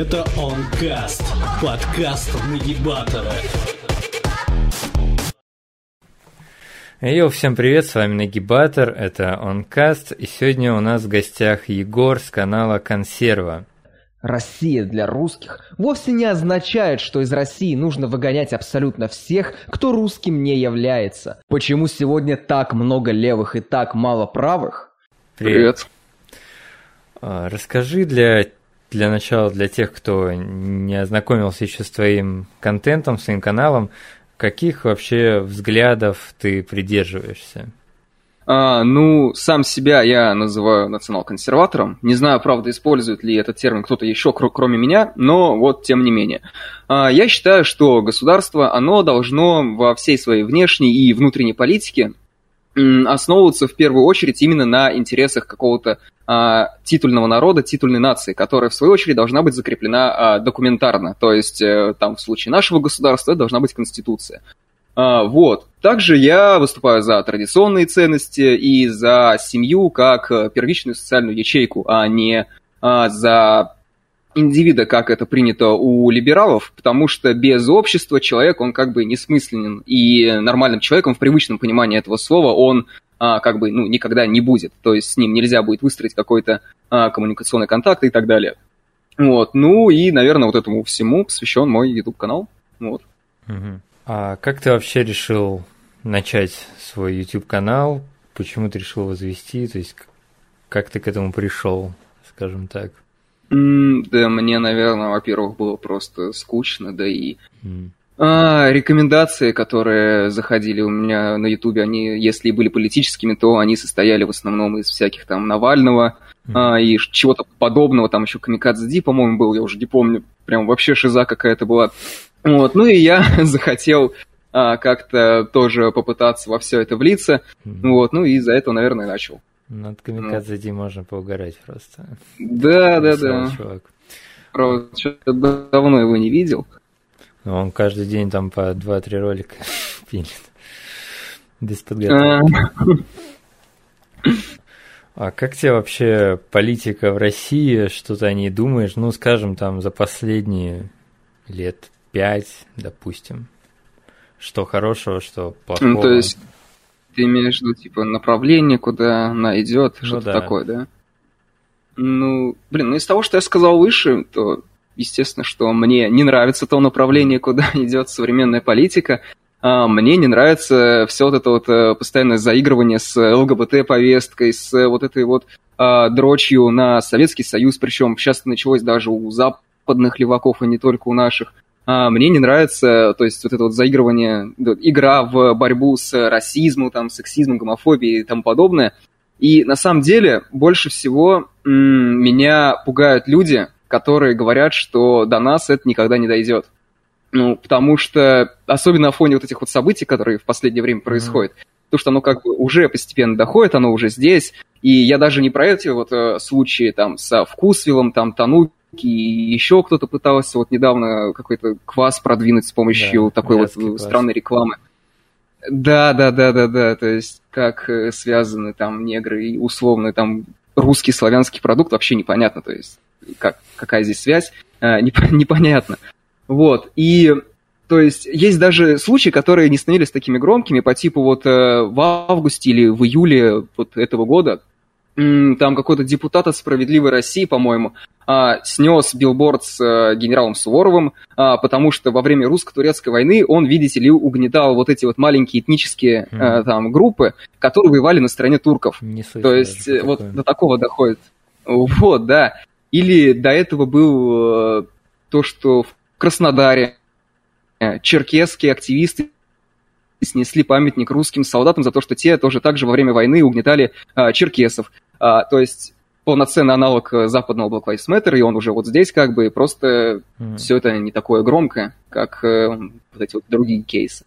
Это Онкаст, подкаст Нагибатора. Йоу, всем привет, с вами Нагибатор, это Онкаст, и сегодня у нас в гостях Егор с канала Консерва. Россия для русских вовсе не означает, что из России нужно выгонять абсолютно всех, кто русским не является. Почему сегодня так много левых и так мало правых? Привет. А, расскажи для, для начала, для тех, кто не ознакомился еще с твоим контентом, своим каналом, каких вообще взглядов ты придерживаешься? А, ну, сам себя я называю национал-консерватором. Не знаю, правда, использует ли этот термин кто-то еще, кроме меня, но вот тем не менее. А, я считаю, что государство, оно должно во всей своей внешней и внутренней политике основываться в первую очередь именно на интересах какого-то а, титульного народа, титульной нации, которая в свою очередь должна быть закреплена а, документарно. То есть а, там в случае нашего государства должна быть конституция. А, вот. Также я выступаю за традиционные ценности и за семью как э, первичную социальную ячейку, а не а, за индивида, как это принято у либералов, потому что без общества человек, он как бы несмысленен, и нормальным человеком в привычном понимании этого слова он а, как бы ну, никогда не будет. То есть с ним нельзя будет выстроить какой-то а, коммуникационный контакт и так далее. Вот. Ну и, наверное, вот этому всему посвящен мой YouTube-канал. Вот. А как ты вообще решил начать свой YouTube-канал? Почему ты решил его завести? То есть как ты к этому пришел, скажем так? Mm, да, мне, наверное, во-первых, было просто скучно, да и mm. А, рекомендации, которые заходили у меня на Ютубе, они, если были политическими, то они состояли в основном из всяких там Навального mm-hmm. а, и чего-то подобного. Там еще Камикадзе Ди, по-моему, был, я уже не помню. Прям вообще шиза какая-то была. Вот, ну и я захотел а, как-то тоже попытаться во все это влиться. Mm-hmm. Вот, ну и из-за этого, наверное, начал. Над Камикадзе Ди можно поугарать просто. Да, да, да. Чувак. Правда, что-то давно его не видел. Ну, он каждый день там по 2-3 ролика пилит. Без подготовки. А как тебе вообще политика в России? Что ты о ней думаешь? Ну, скажем, там за последние лет пять, допустим. Что хорошего, что плохого. Ну, то есть ты имеешь в виду, типа, направление, куда она идет, ну, что-то да. такое, да? Ну, блин, ну из того, что я сказал выше, то естественно, что мне не нравится то направление, куда идет современная политика. А мне не нравится все вот это вот э, постоянное заигрывание с ЛГБТ-повесткой, с вот этой вот а, дрочью на Советский Союз, причем сейчас началось даже у западных леваков, а не только у наших. А мне не нравится, то есть вот это вот заигрывание, игра в борьбу с расизмом, там, сексизмом, гомофобией и тому подобное. И на самом деле больше всего м- меня пугают люди, которые говорят, что до нас это никогда не дойдет. Ну, потому что, особенно на фоне вот этих вот событий, которые в последнее время происходят, mm-hmm. то, что оно как бы уже постепенно доходит, оно уже здесь, и я даже не про эти вот э, случаи там со Вкусвиллом, там Тануки, и еще кто-то пытался вот недавно какой-то квас продвинуть с помощью да, такой вот квас. странной рекламы. Да, да, да, да, да, то есть как э, связаны там негры и условно там русский славянский продукт вообще непонятно, то есть как, какая здесь связь, э, непонятно. Вот, и то есть есть даже случаи, которые не становились такими громкими, по типу вот э, в августе или в июле вот этого года, там какой-то депутат от «Справедливой России», по-моему, а, снес билборд с э, генералом Суворовым, а, потому что во время русско-турецкой войны он, видите ли, угнетал вот эти вот маленькие этнические mm. там группы, которые воевали на стороне турков. Не То есть вот такое. до такого доходит. Вот, да. Или до этого был э, то, что в Краснодаре э, черкесские активисты снесли памятник русским солдатам за то, что те тоже также во время войны угнетали а, черкесов. А, то есть полноценный аналог западного Black Lives Matter, и он уже вот здесь как бы просто mm-hmm. все это не такое громкое, как э, вот эти вот другие кейсы.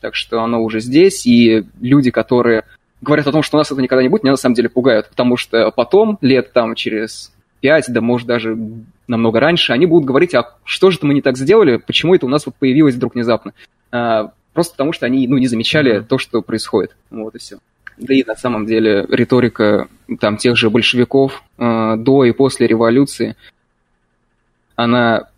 Так что оно уже здесь, и люди, которые говорят о том, что у нас это никогда не будет, меня на самом деле пугают, потому что потом, лет там через 5, да может даже намного раньше, они будут говорить, а что же это мы не так сделали, почему это у нас вот появилось вдруг внезапно. А, просто потому что они ну, не замечали mm-hmm. то, что происходит. Вот и все. Да и на самом деле риторика там тех же большевиков э, до и после революции, она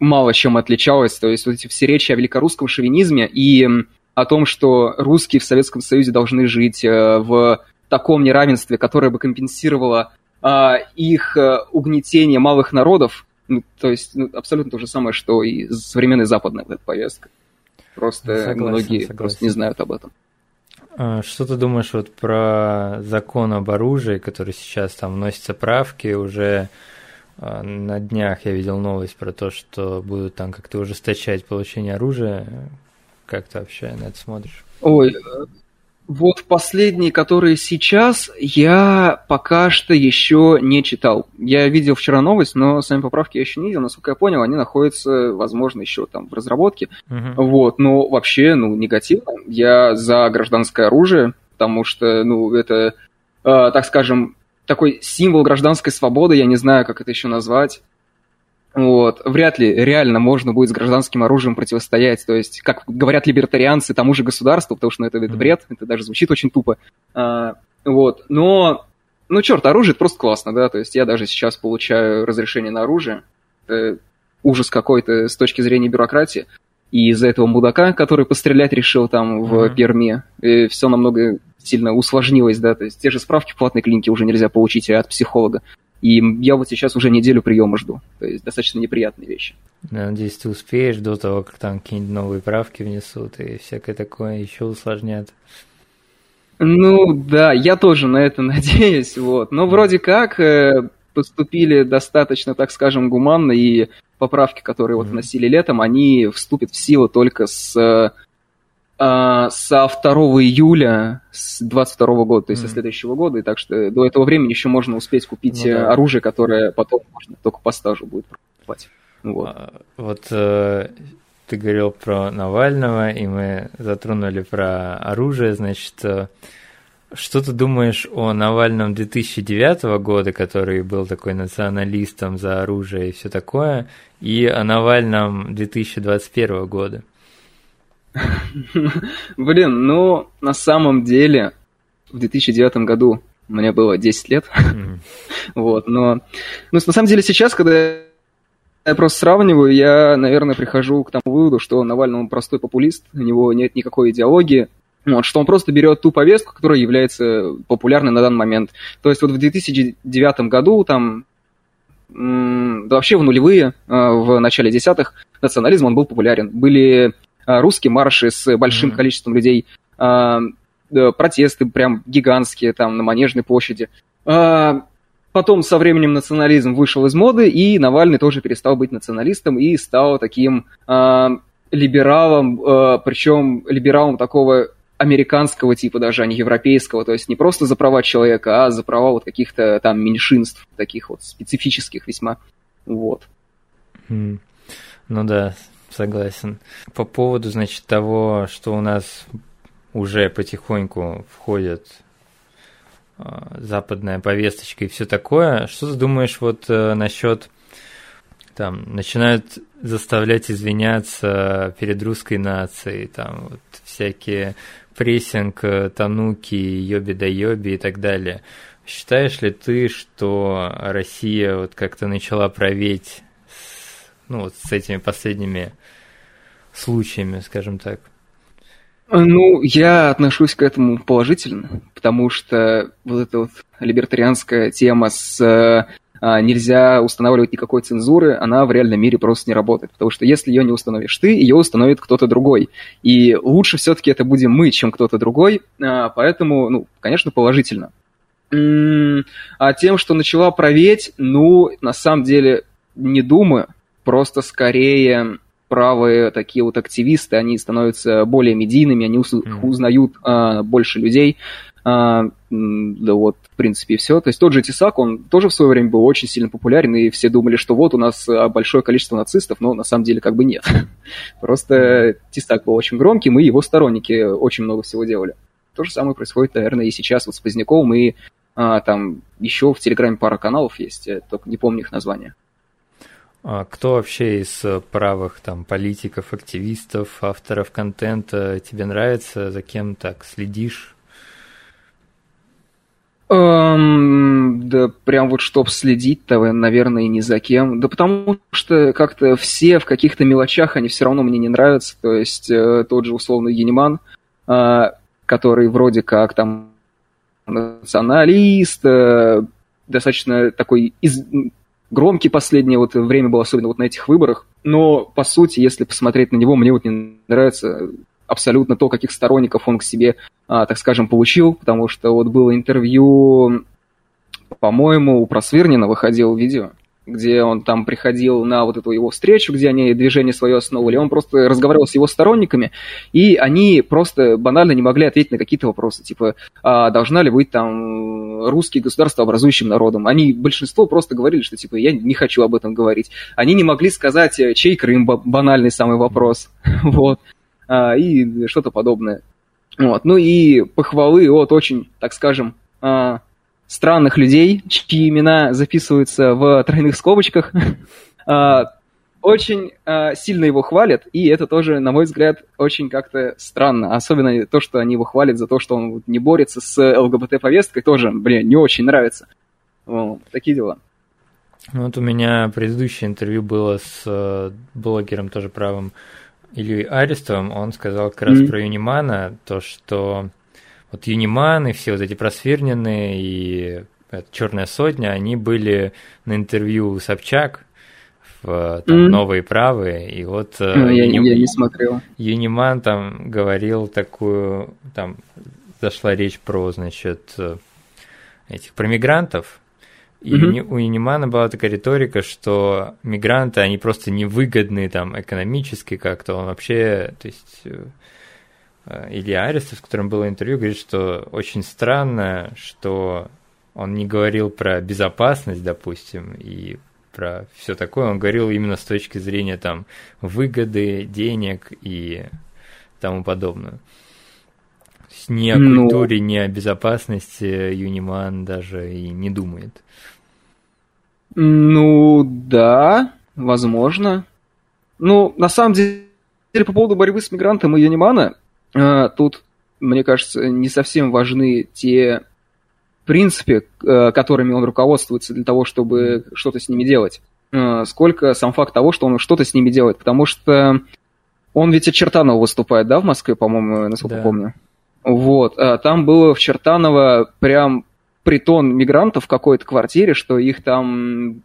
мало чем отличалась. То есть вот эти все речи о великорусском шовинизме и о том, что русские в Советском Союзе должны жить э, в таком неравенстве, которое бы компенсировало а, их а, угнетение малых народов, ну, то есть ну, абсолютно то же самое, что и современная западная вот эта повестка. Просто согласен, многие согласен. просто не знают об этом. А, что ты думаешь вот про закон об оружии, который сейчас там вносятся правки, уже а, на днях я видел новость про то, что будут там как-то ужесточать получение оружия. Как ты вообще на это смотришь? Ой, вот последние, которые сейчас, я пока что еще не читал. Я видел вчера новость, но сами поправки я еще не видел. Насколько я понял, они находятся, возможно, еще там в разработке. Uh-huh. Вот, но вообще, ну, негативно. Я за гражданское оружие, потому что, ну, это, э, так скажем, такой символ гражданской свободы, я не знаю, как это еще назвать. Вот. Вряд ли реально можно будет с гражданским оружием противостоять. То есть, как говорят либертарианцы, тому же государству, потому что ну, это, это бред, это даже звучит очень тупо. А, вот. Но, ну, черт, оружие это просто классно, да. То есть, я даже сейчас получаю разрешение на оружие. Это ужас какой-то с точки зрения бюрократии. И из-за этого мудака, который пострелять решил там в mm-hmm. Перми, все намного сильно усложнилось, да, то есть те же справки в платной клинике уже нельзя получить от психолога. И я вот сейчас уже неделю приема жду. То есть достаточно неприятные вещи. Надеюсь, ты успеешь до того, как там какие-нибудь новые правки внесут и всякое такое еще усложнят. Ну да, я тоже на это надеюсь, вот. Но вроде как э, поступили достаточно, так скажем, гуманно, и поправки, которые вот вносили летом, они вступят в силу только с а, со 2 июля с 22 года, то есть mm. со следующего года, и так что до этого времени еще можно успеть купить ну, да. оружие, которое потом можно только по стажу будет покупать. Вот, а, вот э, ты говорил про Навального, и мы затронули про оружие, значит, э, что ты думаешь о Навальном 2009 года, который был такой националистом за оружие и все такое, и о Навальном 2021 года? Блин, ну, на самом деле, в 2009 году мне было 10 лет. вот, но... Ну, на самом деле, сейчас, когда я просто сравниваю, я, наверное, прихожу к тому выводу, что Навальный он простой популист, у него нет никакой идеологии, вот, что он просто берет ту повестку, которая является популярной на данный момент. То есть вот в 2009 году, там, да вообще в нулевые, а, в начале десятых, национализм он был популярен. Были русские марши с большим mm-hmm. количеством людей, а, протесты прям гигантские там на Манежной площади. А, потом со временем национализм вышел из моды, и Навальный тоже перестал быть националистом и стал таким либералом, причем либералом такого американского типа даже, а не европейского, то есть не просто за права человека, а за права вот каких-то там меньшинств, таких вот специфических весьма, вот. Mm. Ну да, Согласен. По поводу, значит, того, что у нас уже потихоньку входит а, западная повесточка и все такое. Что ты думаешь вот э, насчет там начинают заставлять извиняться перед русской нацией, там вот всякие прессинг, э, тануки, йоби да йоби и так далее. Считаешь ли ты, что Россия вот как-то начала править ну, вот с этими последними случаями, скажем так? Ну, я отношусь к этому положительно, потому что вот эта вот либертарианская тема с а, нельзя устанавливать никакой цензуры, она в реальном мире просто не работает. Потому что если ее не установишь ты, ее установит кто-то другой. И лучше все-таки это будем мы, чем кто-то другой. А, поэтому, ну, конечно, положительно. А тем, что начала проветь, ну, на самом деле, не думаю. Просто скорее правые такие вот активисты, они становятся более медийными, они узнают а, больше людей. А, да вот, в принципе, и все. То есть тот же Тесак, он тоже в свое время был очень сильно популярен, и все думали, что вот у нас а, большое количество нацистов, но на самом деле как бы нет. Просто Тесак был очень громким, и его сторонники очень много всего делали. То же самое происходит, наверное, и сейчас вот с Поздняковым, и а, там еще в Телеграме пара каналов есть, только не помню их название. А кто вообще из правых там политиков, активистов, авторов контента тебе нравится, за кем так следишь? Эм, да прям вот чтоб следить-то, наверное, ни за кем. Да потому что как-то все в каких-то мелочах, они все равно мне не нравятся. То есть э, тот же условный Генеман, э, который вроде как там националист, э, достаточно такой из... громкий последнее вот время был, особенно вот на этих выборах. Но, по сути, если посмотреть на него, мне вот не нравится абсолютно то, каких сторонников он к себе, а, так скажем, получил, потому что вот было интервью, по-моему, у Просвирнина выходил видео, где он там приходил на вот эту его встречу, где они движение свое основывали, он просто разговаривал с его сторонниками, и они просто банально не могли ответить на какие-то вопросы, типа, а должна ли быть там русский государствообразующим народом. Они, большинство просто говорили, что типа, я не хочу об этом говорить. Они не могли сказать, чей Крым, банальный самый вопрос. Вот а, и что-то подобное. Вот. Ну и похвалы от очень, так скажем, а, странных людей, чьи имена записываются в тройных скобочках. А, очень а, сильно его хвалят, и это тоже, на мой взгляд, очень как-то странно. Особенно то, что они его хвалят за то, что он не борется с ЛГБТ-повесткой, тоже, блин, не очень нравится. Такие дела. Вот у меня предыдущее интервью было с э, блогером тоже правым Ильей Арестовым, он сказал как раз mm-hmm. про Юнимана, то, что вот Юниман и все вот эти просфирненные и Черная сотня, они были на интервью Собчак в там, mm-hmm. «Новые правые», и вот mm, я, Юни... я не смотрел. Юниман там говорил такую, там зашла речь про, значит, э, этих, про мигрантов, и mm-hmm. у Юнимана была такая риторика, что мигранты, они просто невыгодны там экономически как-то. Он вообще, то есть э, э, Илья Арестов, с которым было интервью, говорит, что очень странно, что он не говорил про безопасность, допустим, и про все такое. Он говорил именно с точки зрения там выгоды, денег и тому подобное. То есть ни о ну. культуре, ни о безопасности Юниман даже и не думает. Ну, да, возможно. Ну, на самом деле, по поводу борьбы с мигрантом и Юнимана, э, тут, мне кажется, не совсем важны те принципы, э, которыми он руководствуется для того, чтобы что-то с ними делать, э, сколько сам факт того, что он что-то с ними делает. Потому что он ведь от Чертанова выступает, да, в Москве, по-моему, насколько да. помню. Вот, там было в Чертаново прям притон мигрантов в какой-то квартире, что их там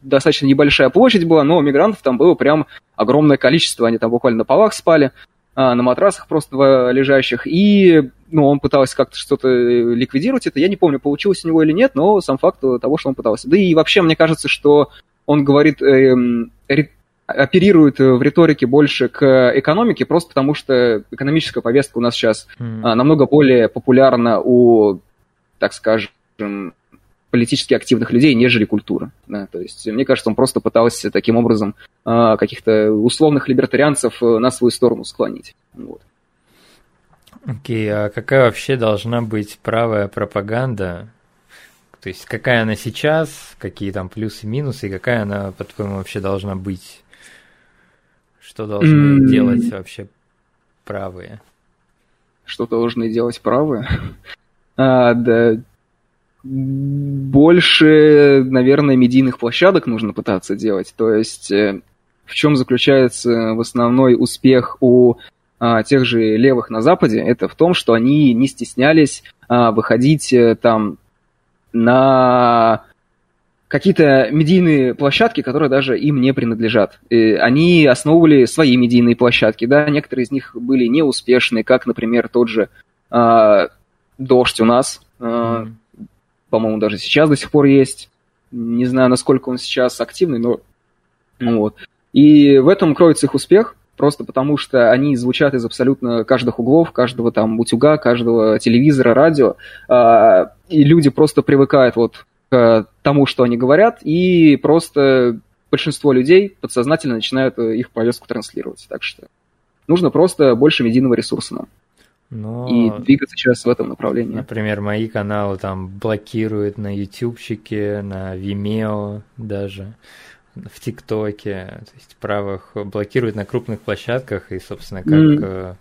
достаточно небольшая площадь была, но мигрантов там было прям огромное количество, они там буквально на полах спали, а, на матрасах просто лежащих, и ну, он пытался как-то что-то ликвидировать это, я не помню, получилось у него или нет, но сам факт того, что он пытался. Да и вообще, мне кажется, что он говорит, э, э, оперирует в риторике больше к экономике, просто потому что экономическая повестка у нас сейчас mm. намного более популярна у так скажем, политически активных людей, нежели культура. Да, то есть, мне кажется, он просто пытался таким образом э, каких-то условных либертарианцев э, на свою сторону склонить. Вот. Окей, okay, а какая вообще должна быть правая пропаганда? То есть, какая она сейчас, какие там плюсы и минусы, и какая она, по-твоему, вообще должна быть? Что должны mm. делать вообще правые? Что должны делать правые? А, да, больше, наверное, медийных площадок нужно пытаться делать. То есть э, в чем заключается в основной успех у а, тех же левых на Западе? Это в том, что они не стеснялись а, выходить а, там на какие-то медийные площадки, которые даже им не принадлежат. И они основывали свои медийные площадки, да, некоторые из них были неуспешны, как, например, тот же а, дождь у нас, mm-hmm. По-моему, даже сейчас до сих пор есть. Не знаю, насколько он сейчас активный, но ну вот. И в этом кроется их успех, просто потому что они звучат из абсолютно каждых углов, каждого там утюга, каждого телевизора, радио, а, и люди просто привыкают вот к тому, что они говорят, и просто большинство людей подсознательно начинают их повестку транслировать. Так что нужно просто больше медийного ресурса нам. Но... И двигаться сейчас в этом направлении. Например, мои каналы там блокируют на ютубчике, на Vimeo даже, в ТикТоке, то есть правых блокируют на крупных площадках и, собственно, как, mm.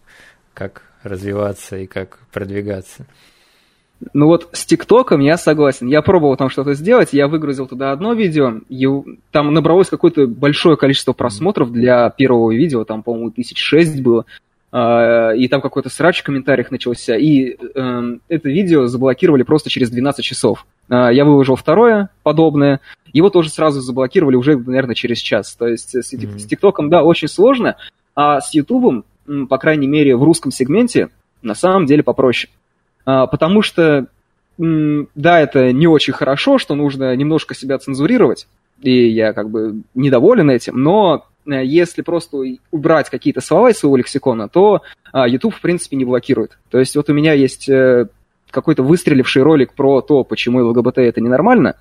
как развиваться и как продвигаться. Ну вот с ТикТоком я согласен. Я пробовал там что-то сделать, я выгрузил туда одно видео, и там набралось какое-то большое количество просмотров для первого видео, там, по-моему, тысяч шесть было. А, и там какой-то срач в комментариях начался, и э, это видео заблокировали просто через 12 часов. Э, я выложил второе подобное, его тоже сразу заблокировали уже, наверное, через час. То есть с, mm-hmm. с ТикТоком, да, очень сложно, а с Ютубом, по крайней мере, в русском сегменте, на самом деле попроще. Э, потому что, да, это не очень хорошо, что нужно немножко себя цензурировать, и я как бы недоволен этим, но если просто убрать какие-то слова из своего лексикона, то а, YouTube, в принципе, не блокирует. То есть вот у меня есть э, какой-то выстреливший ролик про то, почему ЛГБТ это ненормально,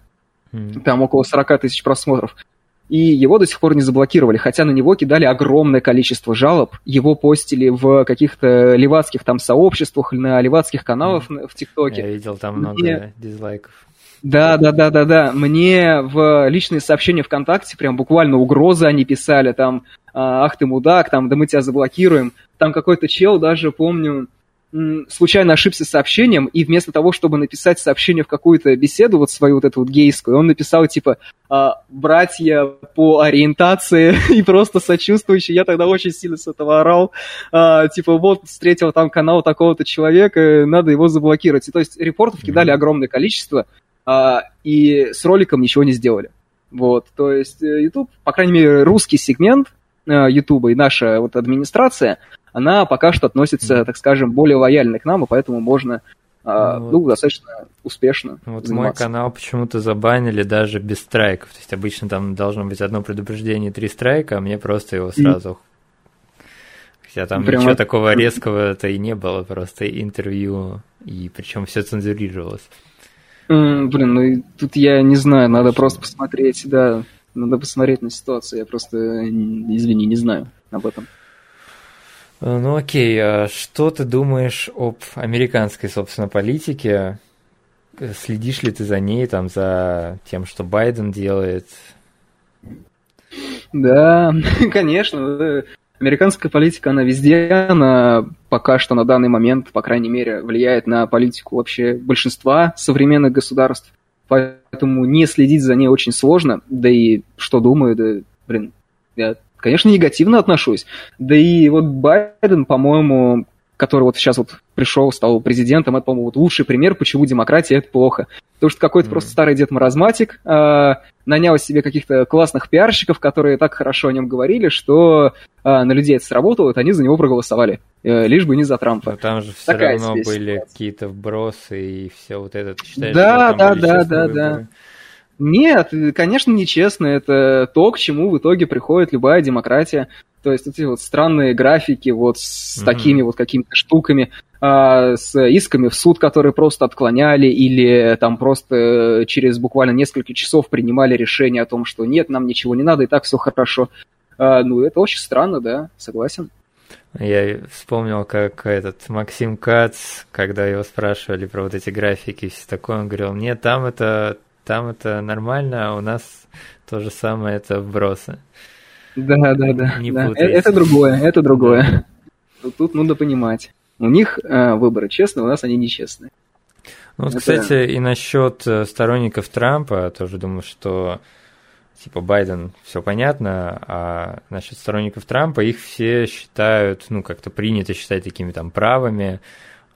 mm-hmm. там около 40 тысяч просмотров, и его до сих пор не заблокировали, хотя на него кидали огромное количество жалоб, его постили в каких-то левацких там сообществах, на левацких каналах mm-hmm. в ТикТоке. Я видел там много Мне... дизлайков. Да, да, да, да, да. Мне в личные сообщения ВКонтакте прям буквально угрозы они писали, там, «А, ах ты мудак, там, да мы тебя заблокируем. Там какой-то чел даже, помню, случайно ошибся сообщением, и вместо того, чтобы написать сообщение в какую-то беседу, вот свою вот эту вот гейскую, он написал, типа, «А, братья по ориентации, и просто сочувствующий. Я тогда очень сильно с этого орал. А, типа, вот, встретил там канал такого-то человека, надо его заблокировать. И то есть репортов кидали огромное количество, а, и с роликом ничего не сделали. Вот, то есть э, YouTube, по крайней мере, русский сегмент э, YouTube и наша вот администрация, она пока что относится, так скажем, более лояльно к нам, и поэтому можно а, ну, ну, достаточно успешно. Вот заниматься. мой канал почему-то забанили даже без страйков. То есть обычно там должно быть одно предупреждение и три страйка, а мне просто его сразу. Хотя там Прямо... ничего такого резкого-то и не было, просто интервью, и причем все цензурировалось. Блин, ну тут я не знаю, надо просто посмотреть, да, надо посмотреть на ситуацию, я просто, извини, не знаю об этом. Э, ну окей, а что ты думаешь об американской, собственно, политике? Следишь ли ты за ней, там, за тем, что Байден делает? Да, конечно. Американская политика, она везде, она пока что на данный момент, по крайней мере, влияет на политику вообще большинства современных государств. Поэтому не следить за ней очень сложно. Да и что думаю, да, блин, я, конечно, негативно отношусь. Да и вот Байден, по-моему, который вот сейчас вот пришел, стал президентом, это, по-моему, вот лучший пример, почему демократия это плохо. Потому что какой-то mm. просто старый дед маразматик э, нанял себе каких-то классных пиарщиков, которые так хорошо о нем говорили, что э, на людей это сработало, вот они за него проголосовали. Э, лишь бы не за Трампа. Но там же все Такая равно были какие-то вбросы и все вот это. Ты считаешь, да, да, да, да, да. Нет, конечно, нечестно. Это то, к чему в итоге приходит любая демократия. То есть эти вот странные графики вот с mm-hmm. такими вот какими-то штуками, а, с исками в суд, которые просто отклоняли или там просто через буквально несколько часов принимали решение о том, что нет, нам ничего не надо, и так все хорошо. А, ну, это очень странно, да, согласен. Я вспомнил, как этот Максим Кац, когда его спрашивали про вот эти графики и все такое, он говорил, нет, там это там это нормально, а у нас то же самое, это вбросы. Да, да, да. Не да. Э, это другое, это другое. Да. Тут нужно понимать. У них э, выборы честные, у нас они нечестные. Ну вот, это... кстати, и насчет э, сторонников Трампа, тоже думаю, что типа Байден, все понятно, а насчет сторонников Трампа их все считают, ну, как-то принято считать такими там правыми,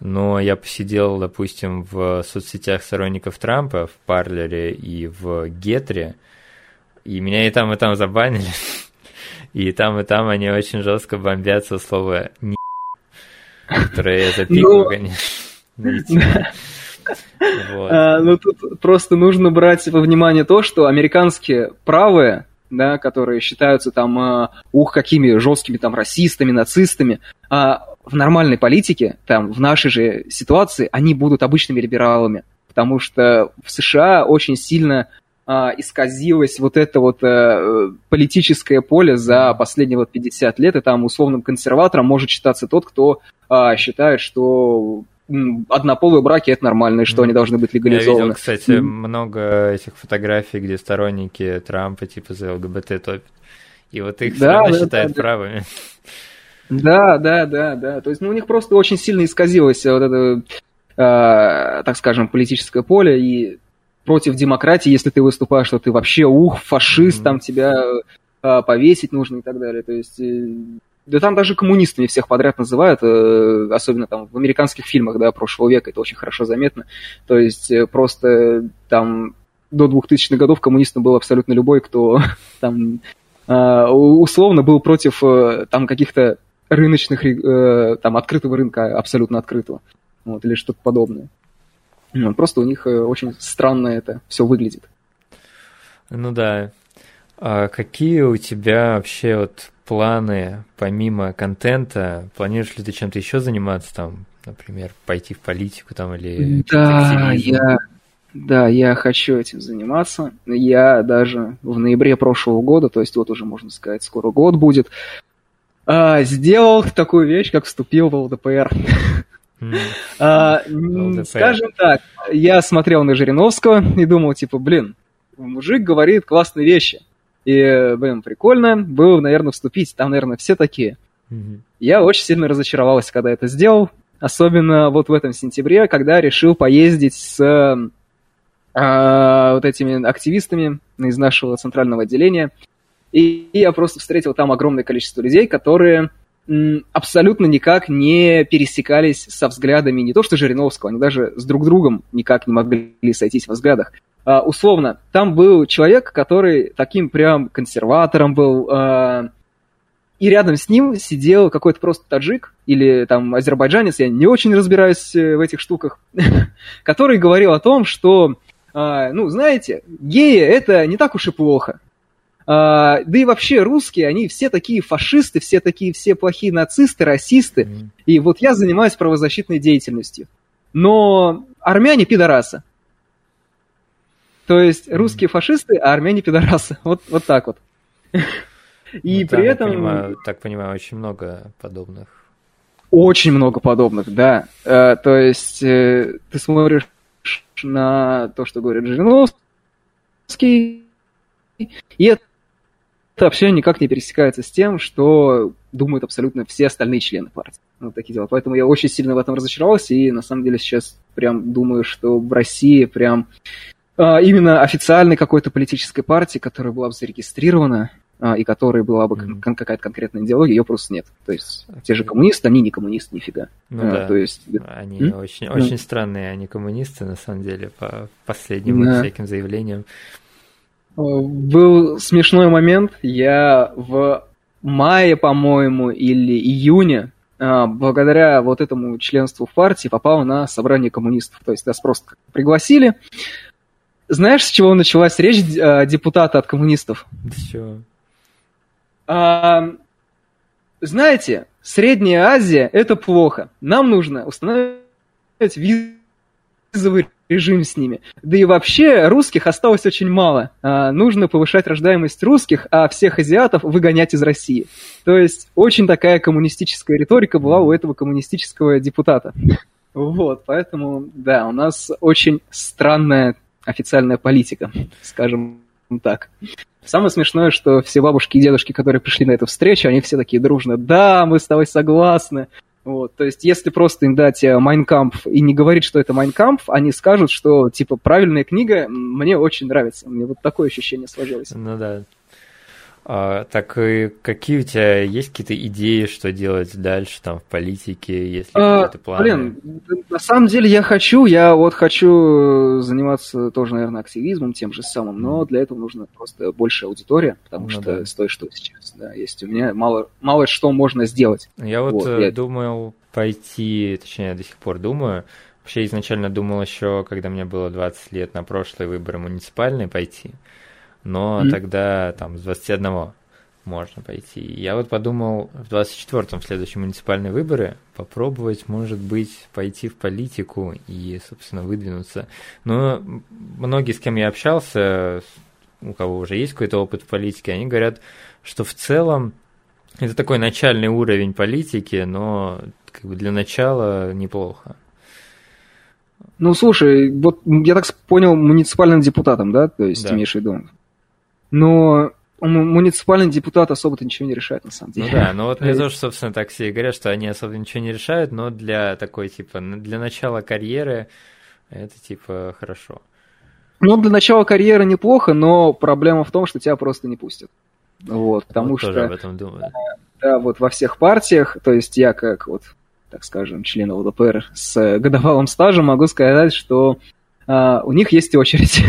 но я посидел, допустим, в соцсетях сторонников Трампа, в Парлере и в Гетре, и меня и там, и там забанили. И там, и там они очень жестко бомбят со слова «не», которое я запикаю, ну, конечно. А, ну, тут просто нужно брать во внимание то, что американские правые, да, которые считаются там, а, ух, какими жесткими там расистами, нацистами, а в нормальной политике, там, в нашей же ситуации, они будут обычными либералами. Потому что в США очень сильно а, исказилось вот это вот а, политическое поле за последние вот 50 лет, и там условным консерватором может считаться тот, кто а, считает, что однополые браки это нормально, и что они должны быть легализованы. Я видел, кстати, mm. много этих фотографий, где сторонники Трампа типа за ЛГБТ топят. И вот их да, все равно да, считают да, правыми. Да, да, да, да. То есть, ну, у них просто очень сильно исказилось вот это так скажем, политическое поле, и против демократии, если ты выступаешь, что ты вообще ух, фашист, mm-hmm. там тебя повесить нужно и так далее. То есть да там даже коммунистами всех подряд называют, э, особенно там в американских фильмах, да, прошлого века, это очень хорошо заметно. То есть э, просто там до 2000-х годов коммунистом был абсолютно любой, кто там э, условно был против там каких-то рыночных, там открытого рынка, абсолютно открытого, вот, или что-то подобное. Ну, просто у них очень странно это все выглядит. Ну да. А какие у тебя вообще вот планы помимо контента? Планируешь ли ты чем-то еще заниматься, там, например, пойти в политику там или... Да, я, да, я хочу этим заниматься. Я даже в ноябре прошлого года, то есть вот уже, можно сказать, скоро год будет, а, сделал такую вещь, как вступил в ЛДПР. А, скажем так, я смотрел на Жириновского и думал, типа, блин, мужик говорит классные вещи. И, блин, прикольно было, наверное, вступить. Там, наверное, все такие. Mm-hmm. Я очень сильно разочаровался, когда это сделал. Особенно вот в этом сентябре, когда решил поездить с э, вот этими активистами из нашего центрального отделения. И, я просто встретил там огромное количество людей, которые абсолютно никак не пересекались со взглядами не то что Жириновского, они даже с друг другом никак не могли сойтись во взглядах. Uh, условно, там был человек, который таким прям консерватором был, uh, и рядом с ним сидел какой-то просто таджик или там азербайджанец, я не очень разбираюсь э, в этих штуках, который говорил о том, что, uh, ну, знаете, геи это не так уж и плохо. Да и вообще русские, они все такие фашисты, все такие, все плохие нацисты, расисты. Mm. И вот я занимаюсь правозащитной деятельностью. Но армяне пидорасы. То есть русские фашисты, а армяне пидорасы. Вот, вот так вот. И ну, при этом... Понимаю, так понимаю, очень много подобных. Очень много подобных, да. Э, то есть э, ты смотришь на то, что говорит Жириновский, и это вообще никак не пересекается с тем, что думают абсолютно все остальные члены партии. Вот такие дела. Поэтому я очень сильно в этом разочаровался, и на самом деле сейчас прям думаю, что в России прям а, именно официальной какой-то политической партии, которая была бы зарегистрирована, а, и которой была бы mm-hmm. какая-то конкретная идеология, ее просто нет. То есть okay. те же коммунисты, они не коммунисты, нифига. Ну а, да, то есть... они mm? очень, mm? очень странные, они коммунисты, на самом деле, по последним да. всяким заявлениям. Был смешной момент, я в мае, по-моему, или июне благодаря вот этому членству в партии попал на собрание коммунистов. То есть нас просто пригласили, знаешь, с чего началась речь э, депутата от коммунистов? С чего? А, знаете, Средняя Азия – это плохо. Нам нужно установить визовый режим с ними. Да и вообще русских осталось очень мало. А, нужно повышать рождаемость русских, а всех азиатов выгонять из России. То есть очень такая коммунистическая риторика была у этого коммунистического депутата. Вот, поэтому, да, у нас очень странная официальная политика, скажем так. Самое смешное, что все бабушки и дедушки, которые пришли на эту встречу, они все такие дружно, да, мы с тобой согласны. Вот, то есть, если просто им дать Майн кампф и не говорить, что это Майн кампф, они скажут, что, типа, правильная книга мне очень нравится. Мне вот такое ощущение сложилось. Ну да, а, так и какие у тебя есть какие-то идеи, что делать дальше там в политике, если а, какие-то планы? Блин, на самом деле я хочу, я вот хочу заниматься тоже, наверное, активизмом тем же самым, но для этого нужно просто больше аудитория, потому ну, что да. с той, что сейчас, да, есть у меня мало, мало что можно сделать. Я вот, вот я... думал пойти, точнее, я до сих пор думаю, вообще изначально думал еще, когда мне было 20 лет на прошлые выборы муниципальные пойти, но mm-hmm. тогда там с 21 можно пойти. Я вот подумал в 24-м, в следующие муниципальные выборы, попробовать, может быть, пойти в политику и, собственно, выдвинуться. Но многие, с кем я общался, у кого уже есть какой-то опыт в политике, они говорят, что в целом это такой начальный уровень политики, но как бы для начала неплохо. Ну, слушай, вот я так понял, муниципальным депутатом, да, то есть да. имеешь в виду? Но муниципальный депутат особо-то ничего не решает, на самом деле. Ну да, ну вот мне тоже, собственно, так все и говорят, что они особо ничего не решают, но для такой, типа, для начала карьеры это, типа, хорошо. Ну, для начала карьеры неплохо, но проблема в том, что тебя просто не пустят. Вот, потому вот что... Тоже об этом думаю. Да, вот во всех партиях, то есть я как вот, так скажем, член ЛДПР с годовалым стажем могу сказать, что а, у них есть очередь.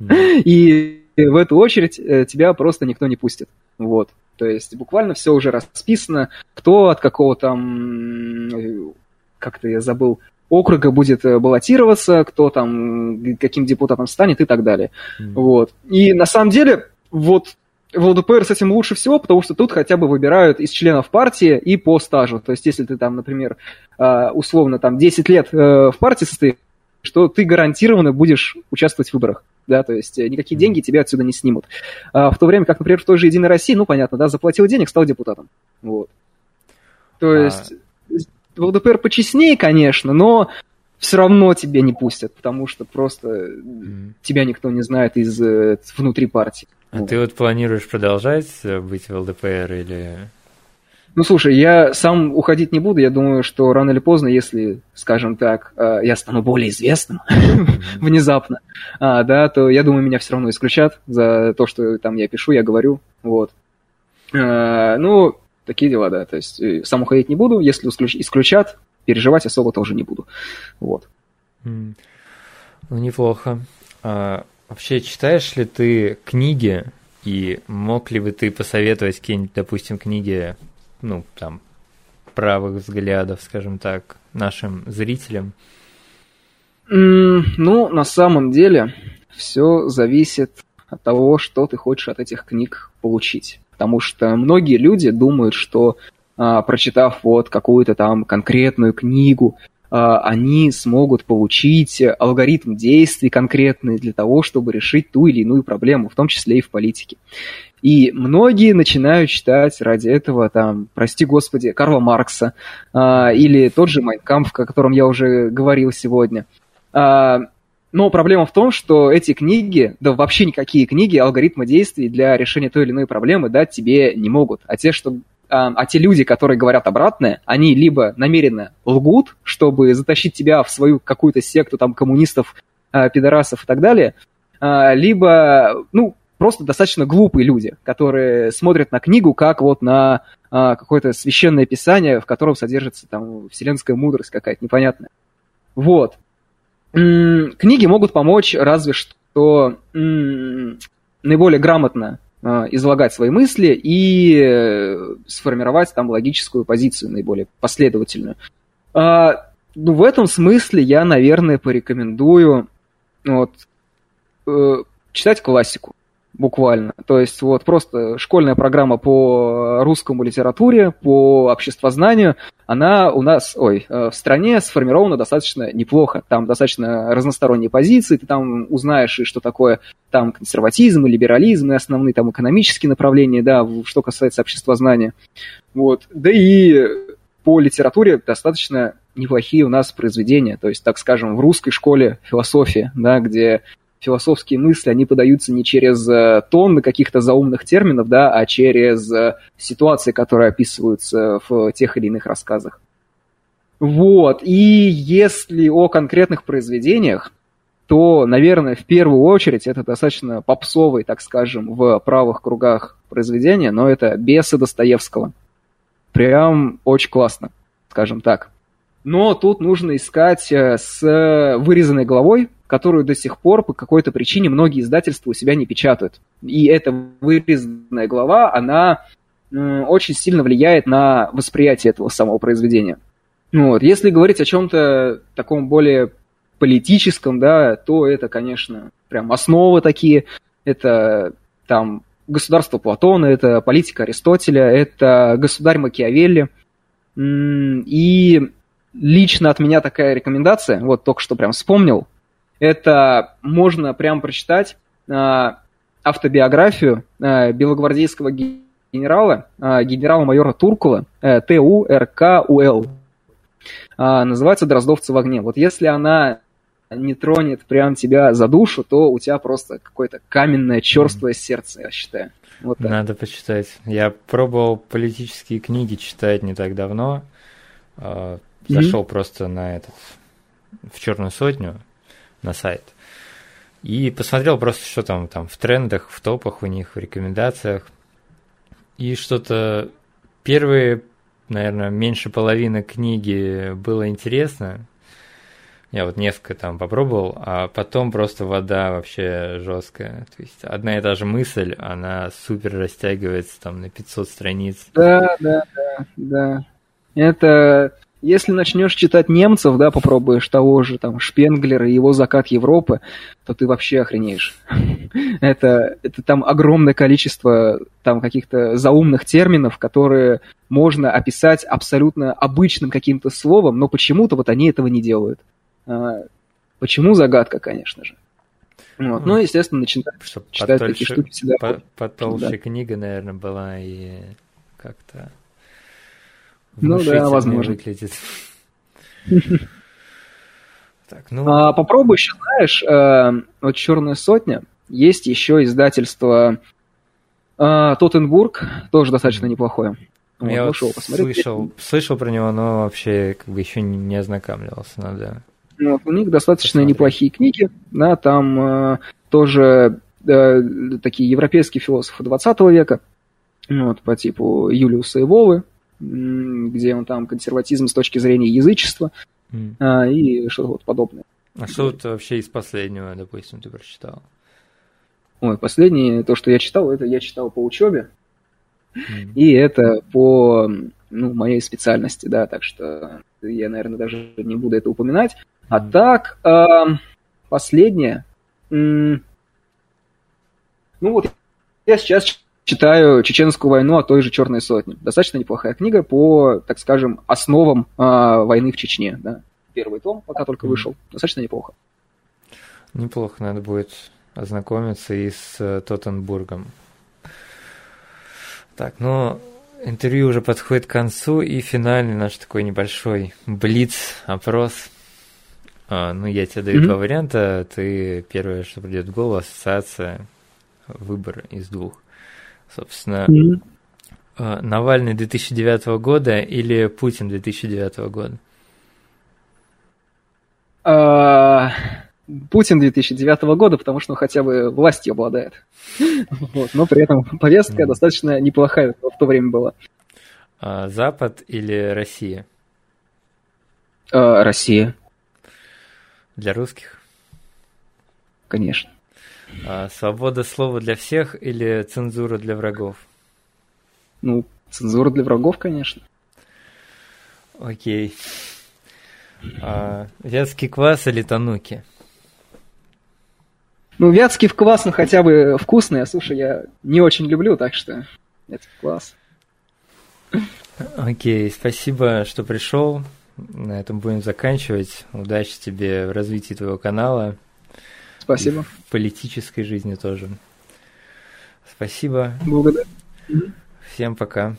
И в эту очередь э, тебя просто никто не пустит. Вот. То есть буквально все уже расписано, кто от какого там, как-то я забыл, округа будет э, баллотироваться, кто там, каким депутатом станет и так далее. Mm. Вот. И на самом деле, вот в ЛДПР с этим лучше всего, потому что тут хотя бы выбирают из членов партии и по стажу. То есть, если ты там, например, а, условно там 10 лет э, в партии состоишь, что ты гарантированно будешь участвовать в выборах да, то есть э, никакие деньги тебя отсюда не снимут. А в то время как, например, в той же Единой России, ну, понятно, да, заплатил денег, стал депутатом. Вот. То а... есть в ЛДПР почестнее, конечно, но все равно тебя не пустят, потому что просто mm. тебя никто не знает из э, внутри партии. А вот. ты вот планируешь продолжать э, быть в ЛДПР или ну, слушай, я сам уходить не буду. Я думаю, что рано или поздно, если, скажем так, э, я стану более известным внезапно, а, да, то я думаю, меня все равно исключат за то, что там я пишу, я говорю. Вот. А, ну, такие дела, да. То есть э, сам уходить не буду. Если исключат, переживать особо тоже не буду. Вот. Ну, неплохо. А, вообще, читаешь ли ты книги? И мог ли бы ты посоветовать какие-нибудь, допустим, книги ну, там, правых взглядов, скажем так, нашим зрителям? Ну, на самом деле, все зависит от того, что ты хочешь от этих книг получить. Потому что многие люди думают, что а, прочитав вот какую-то там конкретную книгу, а, они смогут получить алгоритм действий конкретный для того, чтобы решить ту или иную проблему, в том числе и в политике. И многие начинают читать ради этого, там, прости господи, Карла Маркса а, или тот же Майнкамп, о котором я уже говорил сегодня. А, но проблема в том, что эти книги, да вообще никакие книги, алгоритмы действий для решения той или иной проблемы дать тебе не могут. А те, что а, а те люди, которые говорят обратное, они либо намеренно лгут, чтобы затащить тебя в свою какую-то секту там коммунистов, а, пидорасов и так далее, а, либо, ну, просто достаточно глупые люди, которые смотрят на книгу как вот на а, какое-то священное писание, в котором содержится там вселенская мудрость какая-то непонятная. Вот. М-м, книги могут помочь разве что м-м, наиболее грамотно а, излагать свои мысли и э, сформировать там логическую позицию наиболее последовательную. А, ну, в этом смысле я, наверное, порекомендую вот, э, читать классику буквально. То есть вот просто школьная программа по русскому литературе, по обществознанию, она у нас, ой, э, в стране сформирована достаточно неплохо. Там достаточно разносторонние позиции, ты там узнаешь, и что такое там консерватизм, и либерализм, и основные там экономические направления, да, что касается обществознания. Вот. Да и по литературе достаточно неплохие у нас произведения. То есть, так скажем, в русской школе философии, да, где философские мысли, они подаются не через э, тонны каких-то заумных терминов, да, а через э, ситуации, которые описываются в тех или иных рассказах. Вот, и если о конкретных произведениях, то, наверное, в первую очередь это достаточно попсовый, так скажем, в правых кругах произведения, но это «Бесы» Достоевского. Прям очень классно, скажем так. Но тут нужно искать э, с вырезанной головой, которую до сих пор по какой-то причине многие издательства у себя не печатают. И эта вырезанная глава, она очень сильно влияет на восприятие этого самого произведения. Вот. Если говорить о чем-то таком более политическом, да, то это, конечно, прям основы такие. Это там государство Платона, это политика Аристотеля, это государь Макиавелли. И лично от меня такая рекомендация, вот только что прям вспомнил, это можно прям прочитать э, автобиографию э, белогвардейского генерала, э, генерала-майора Туркула, э, ТУ-РКУЛ. Называется «Дроздовцы в огне». Вот если она не тронет прям тебя за душу, то у тебя просто какое-то каменное, черствое сердце, я считаю. Вот так. Надо почитать. Я пробовал политические книги читать не так давно. А, зашел mm-hmm. просто на этот в черную сотню на сайт и посмотрел просто, что там, там в трендах, в топах у них, в рекомендациях. И что-то первые, наверное, меньше половины книги было интересно. Я вот несколько там попробовал, а потом просто вода вообще жесткая. То есть одна и та же мысль, она супер растягивается там на 500 страниц. Да, да, да, да. Это если начнешь читать немцев, да, попробуешь того же там Шпенглера и его закат Европы, то ты вообще охренеешь. это, это там огромное количество там каких-то заумных терминов, которые можно описать абсолютно обычным каким-то словом, но почему-то вот они этого не делают. А, почему загадка, конечно же. Вот. Ну, естественно, начинаю читать такие штуки всегда. По, потолще да. книга, наверное, была и как-то ну да, возможно. выглядит. Так, ну... а, попробуй еще, знаешь, э, вот «Черная сотня», есть еще издательство э, Тоттенбург, тоже достаточно неплохое. Вот, Я вот слышал, слышал про него, но вообще как бы еще не, ознакомливался, надо. Вот, у них достаточно посмотреть. неплохие книги, да, там э, тоже э, такие европейские философы 20 века, вот, по типу Юлиуса и Вовы, где он там консерватизм с точки зрения язычества mm. а, и что-то вот подобное. А что вот вообще из последнего, допустим, ты прочитал? Ой, последнее, то, что я читал, это я читал по учебе, mm. и это по ну, моей специальности, да, так что я, наверное, даже не буду это упоминать. А mm. так, э, последнее, ну вот я сейчас читаю «Чеченскую войну» от той же «Черной сотни». Достаточно неплохая книга по, так скажем, основам э, войны в Чечне. Да. Первый том пока только вышел. Достаточно неплохо. Неплохо, надо будет ознакомиться и с э, Тоттенбургом. Так, ну, интервью уже подходит к концу, и финальный наш такой небольшой блиц-опрос. А, ну, я тебе даю mm-hmm. два варианта, ты первое, что придет в голову, ассоциация, выбор из двух. Собственно, mm-hmm. Навальный 2009 года или Путин 2009 года? А, Путин 2009 года, потому что он хотя бы властью обладает. Вот, но при этом повестка mm. достаточно неплохая в то время была. А, Запад или Россия? А, Россия. Для русских? Конечно. А, свобода слова для всех или цензура для врагов? Ну, цензура для врагов, конечно. Окей. А, вятский квас или тануки? Ну, вятский квас, ну, хотя бы вкусный, а суши я не очень люблю, так что это класс. Окей, спасибо, что пришел. На этом будем заканчивать. Удачи тебе в развитии твоего канала. Спасибо. И в политической жизни тоже. Спасибо. Благодарю. Всем пока.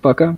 Пока.